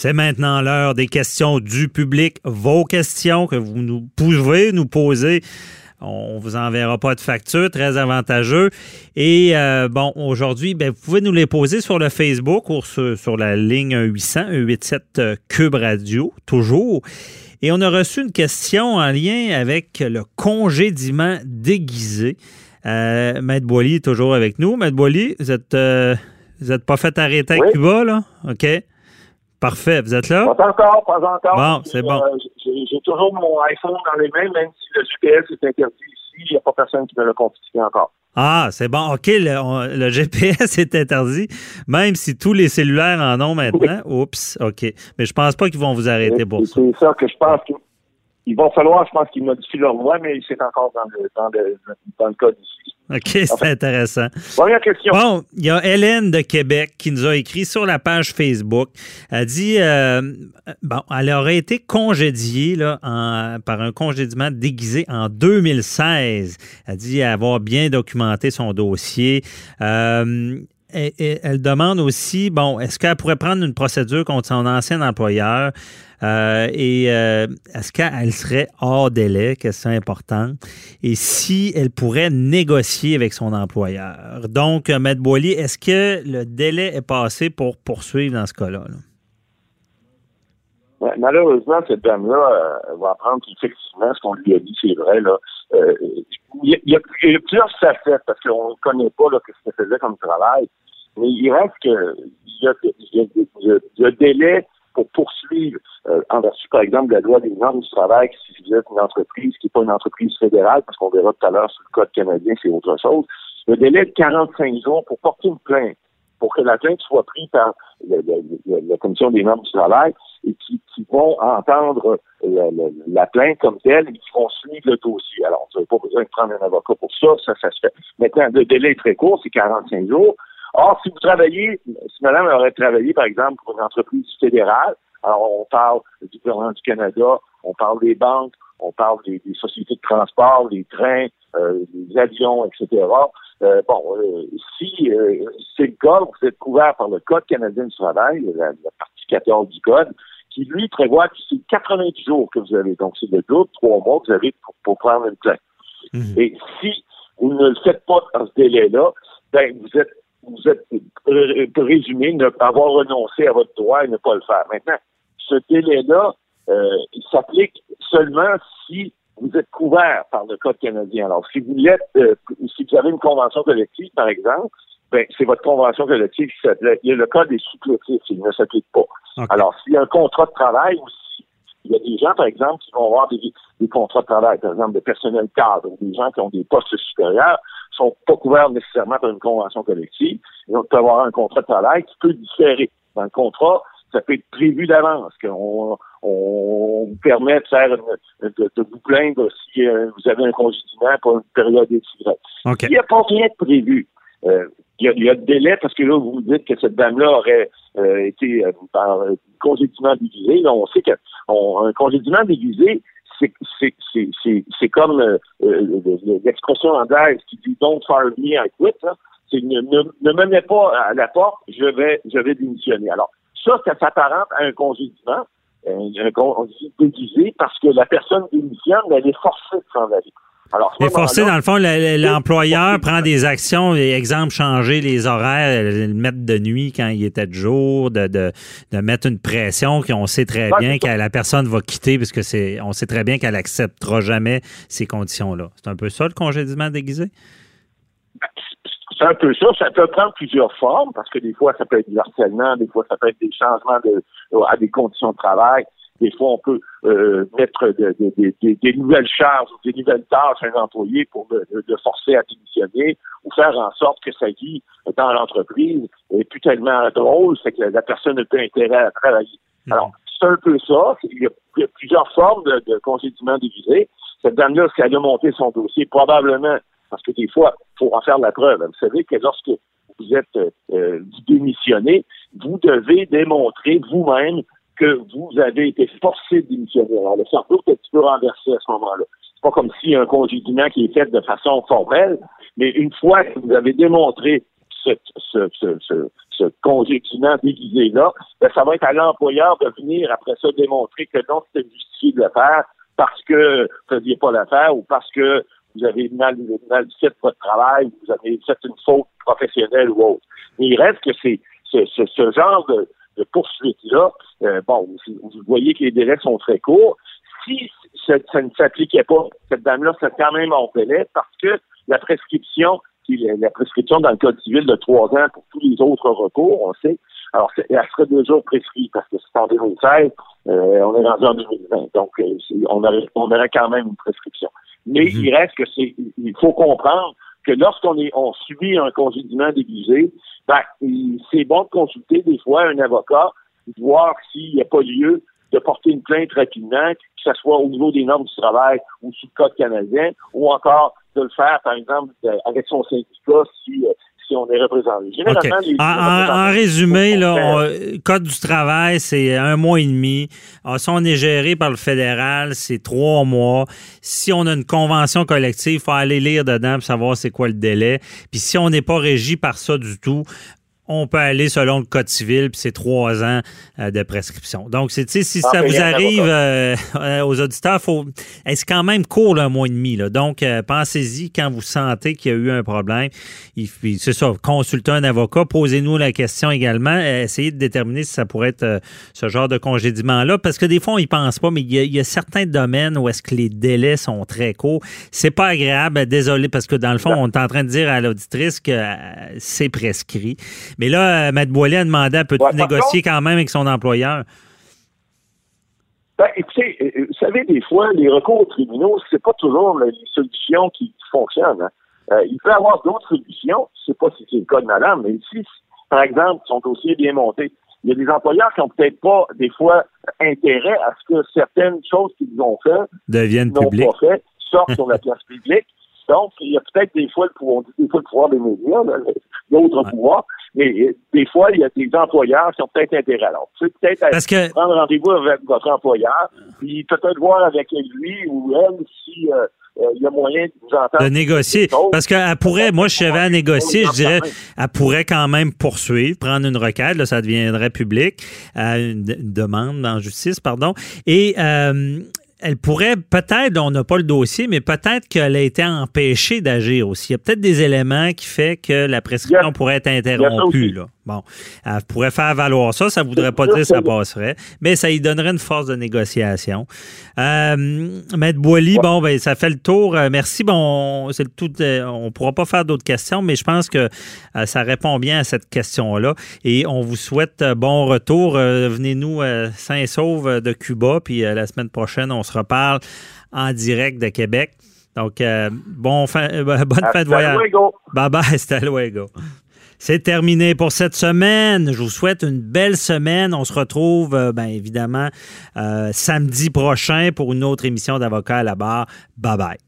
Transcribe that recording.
C'est maintenant l'heure des questions du public. Vos questions que vous nous pouvez nous poser. On vous enverra pas de facture, très avantageux. Et euh, bon, aujourd'hui, ben, vous pouvez nous les poser sur le Facebook ou sur, la ligne 800 187 Cube Radio, toujours. Et on a reçu une question en lien avec le congédiement déguisé. Euh, Maître Boily est toujours avec nous. Maître Boily, vous êtes, euh, vous êtes pas fait arrêter à Cuba, là? OK. Parfait. Vous êtes là? Pas encore, pas encore. Bon, c'est bon. Euh, j'ai toujours mon iPhone dans les mains, même si le GPS est interdit ici, il n'y a pas personne qui me l'a confisqué encore. Ah, c'est bon. OK, le, GPS est interdit, même si tous les cellulaires en ont maintenant. Oups, OK. Mais je pense pas qu'ils vont vous arrêter pour ça. C'est ça que je pense. Il va falloir, je pense, qu'ils modifient leur loi, mais c'est encore dans le, dans le, dans le code ici. OK, c'est intéressant. Première question. Bon, il y a Hélène de Québec qui nous a écrit sur la page Facebook. Elle dit euh, bon, elle aurait été congédiée là, par un congédiement déguisé en 2016. Elle dit avoir bien documenté son dossier. Euh, elle demande aussi, bon, est-ce qu'elle pourrait prendre une procédure contre son ancien employeur? Euh, et euh, est-ce qu'elle serait hors délai, question importante, et si elle pourrait négocier avec son employeur? Donc, euh, Maître Boily, est-ce que le délai est passé pour poursuivre dans ce cas-là? malheureusement, cette dame-là va apprendre effectivement ce qu'on lui a dit, c'est vrai. Là. il, y a, plusieurs facettes parce qu'on ne connaît pas ce qu'elle faisait comme travail. Mais il reste que délai pour poursuivre euh, en vertu, par exemple, de la loi des normes du travail, si vous êtes une entreprise qui n'est pas une entreprise fédérale, parce qu'on verra tout à l'heure sur le Code canadien, c'est autre chose, le délai de 45 jours pour porter une plainte, pour que la plainte soit prise par la, Commission des normes du travail et qui, vont entendre la, plainte comme telle et qui vont suivre le dossier. Alors, vous n'avez pas besoin de prendre un avocat pour ça, ça, ça se fait. Maintenant, le délai est très court, c'est 45 jours. Or, si vous travaillez, si madame aurait travaillé, par exemple, pour une entreprise fédérale, alors on parle du gouvernement du Canada, on parle des banques, on parle des, sociétés de transport, des trains, euh, des avions, etc. Euh, bon, euh, si c'est le cas, vous êtes couvert par le Code canadien du travail, la, partie 14 du Code, qui lui prévoit que c'est 90 jours que vous avez. Donc, c'est le double, trois mois que vous avez pour, prendre une plainte. Mhm. Et si vous ne le faites pas dans ce délai-là, ben, vous êtes vous êtes présumé ne pas avoir renoncé à votre droit et ne pas le faire. Maintenant, ce délai-là, euh, il s'applique seulement si vous êtes couvert par le Code canadien. Alors, si vous l'êtes, euh, si vous avez une convention collective, par exemple, ben, c'est votre convention collective qui s'applique. Le Code est supplétif, il ne s'applique pas. Alors, s'il y a un contrat de travail aussi, il y a des gens, par exemple, qui vont avoir des, des contrats de travail, par exemple, de personnel cadre, ou des gens qui ont des postes supérieurs, sont pas couverts nécessairement par une convention collective. Ils vont avoir un contrat de travail qui peut différer. Dans le contrat, ça peut être prévu d'avance, qu'on on vous permet de faire de, vous plaindre si euh, vous avez un congédiement pour une période étirée. Il n'y a pas rien de prévu. Euh, il, y a, de délai parce que là, vous vous dites que cette dame-là aurait euh, été par congédiement déguisé. on sait qu'un congédiement déguisé, c'est comme euh, euh, l'expression anglaise qui dit don't fire me, I quit. C'est ne, ne, me mets pas à la porte, je vais, je vais démissionner. Alors, ça, ça s'apparente à un congédiement, un, un déguisé, parce que la personne démissionne, elle est forcée de s'en aller. Alors, est forcé, dans le fond, l'employeur prend des actions, exemple, changer les horaires, le mettre de nuit quand il était de jour, de, de, de mettre une pression qu'on sait très bien que la personne va quitter parce que c'est on sait très bien qu'elle acceptera jamais ces conditions-là. C'est un peu ça le congédiement déguisé? C'est un peu ça. Ça peut prendre plusieurs formes parce que des fois, ça peut être du harcèlement, des fois, ça peut être des changements de, à des conditions de travail. Des fois, on peut euh, mettre des nouvelles charges ou des nouvelles tâches à un employé pour le, forcer à démissionner ou faire en sorte que sa vie dans l'entreprise est plus tellement drôle, c'est que la, personne n'a plus intérêt à travailler. Mhm. Alors, c'est un peu ça. Il y a, plusieurs formes de, de congédiement déguisé. Cette dame-là, si elle a monté son dossier, probablement, parce que des fois, il faut en faire la preuve. Vous savez que lorsque vous êtes euh, démissionné, vous devez démontrer vous-même que vous avez été forcé de démissionner. Alors, le cerveau est un petit peu renversé à ce moment-là. C'est pas comme si un congédiement qui est fait de façon formelle, mais une fois que vous avez démontré ce, ce, ce, ce, congédiement déguisé-là, ben, ça va être à l'employeur de venir après ça démontrer que non, c'était justifié de le faire parce que vous ne faisiez pas l'affaire ou parce que vous avez mal, mal fait votre travail, vous avez fait une faute professionnelle ou autre. Mais il reste que c'est ce, ce, genre de, de poursuite-là, euh, bon, vous, voyez que les délais sont très courts. Si ça, ne s'appliquait pas, cette dame-là serait quand même en délai parce que la prescription, la prescription dans le Code civil de trois ans pour tous les autres recours, on sait, alors elle serait déjà prescrite parce que c'est en 2016, euh, on est rendu en 2020, donc euh, on, aurait, on aurait quand même une prescription. Mais mhm. il reste que c'est, il faut comprendre que lorsqu'on est, on subit un congédiement déguisé, ben, c'est bon de consulter des fois un avocat, voir s'il n'y a pas lieu de porter une plainte rapidement, que ce soit au niveau des normes du travail ou sous le code canadien, ou encore de le faire, par exemple, avec son syndicat si, euh, si on est représenté. en, résumé, le Code du travail, c'est un mois et demi. Alors, si on est géré par le fédéral, c'est trois mois. Si on a une convention collective, il faut aller lire dedans pour savoir c'est quoi le délai. Puis si on n'est pas régi par ça du tout, on peut aller selon le Code civil, puis c'est trois ans euh, de prescription. Donc, c'est, si ah, ça vous arrive euh, euh, aux auditeurs, faut, c'est quand même court, un mois et demi. Là. Donc, pensez-y quand vous sentez qu'il y a eu un problème. c'est ça, consultez un avocat, posez-nous la question également, essayez de déterminer si ça pourrait être ce genre de congédiement-là, parce que des fois, on y pense pas, mais il y, a, certains domaines où est-ce que les délais sont très courts. C'est pas agréable, désolé, parce que dans le fond, on est en train de dire à l'auditrice que c'est prescrit. Mais là, euh, Matt Boiley a demandé, peut-il négocier quand même avec son employeur? Ben, écoutez, euh, euh, vous savez, des fois, les recours aux tribunaux, c'est pas toujours les solutions qui fonctionnent. Hein. il peut y avoir d'autres solutions. Je ne sais pas si c'est le cas de madame, mais si, par exemple, son dossier est bien monté, il y a des employeurs qui n'ont peut-être pas, des fois, intérêt à ce que certaines choses qu'ils ont fait deviennent publiques. Fait, sortent sur la place publique. Donc, il y a peut-être des fois le pouvoir, des fois le pouvoir des médias, d'autres pouvoirs, mais euh, des fois, il y a des employeurs qui ont peut-être intérêt. Alors, tu peut-être prendre rendez-vous avec votre employeur, puis peut-être voir avec lui ou elle si euh, euh, il y a moyen de vous entendre. De négocier. Parce qu'elle pourrait, moi, je savais à négocier, je dirais, elle pourrait quand même poursuivre, prendre une requête, là, ça deviendrait public, une, demande en justice, pardon. Et elle pourrait peut-être, on n'a pas le dossier, mais peut-être qu'elle a été empêchée d'agir aussi. Il y a peut-être des éléments qui font que la prescription pourrait être interrompue. Là. Bon, elle pourrait faire valoir ça. Ça ne voudrait pas dire que ça passerait, mais ça lui donnerait une force de négociation. Euh, Maître Boily, bon, ben, ça fait le tour. Euh, merci. Bon, c'est tout. Euh, on ne pourra pas faire d'autres questions, mais je pense que euh, ça répond bien à cette question-là. Et on vous souhaite bon retour. Venez-nous sains et saufs de Cuba. Puis la semaine prochaine, on se reparle en direct de Québec. Donc, bon fin, bonne fin de voyage. Bye bye, hasta luego. C'est terminé pour cette semaine. Je vous souhaite une belle semaine. On se retrouve, euh, bien évidemment, euh, samedi prochain pour une autre émission d'Avocat à la barre. Bye bye.